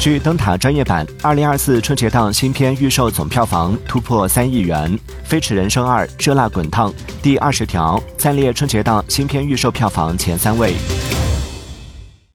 据灯塔专业版二零二四春节档新片预售总票房突破三亿元飞驰人生二热辣滚烫。第二十条暂列春节档新片预售票房前三位。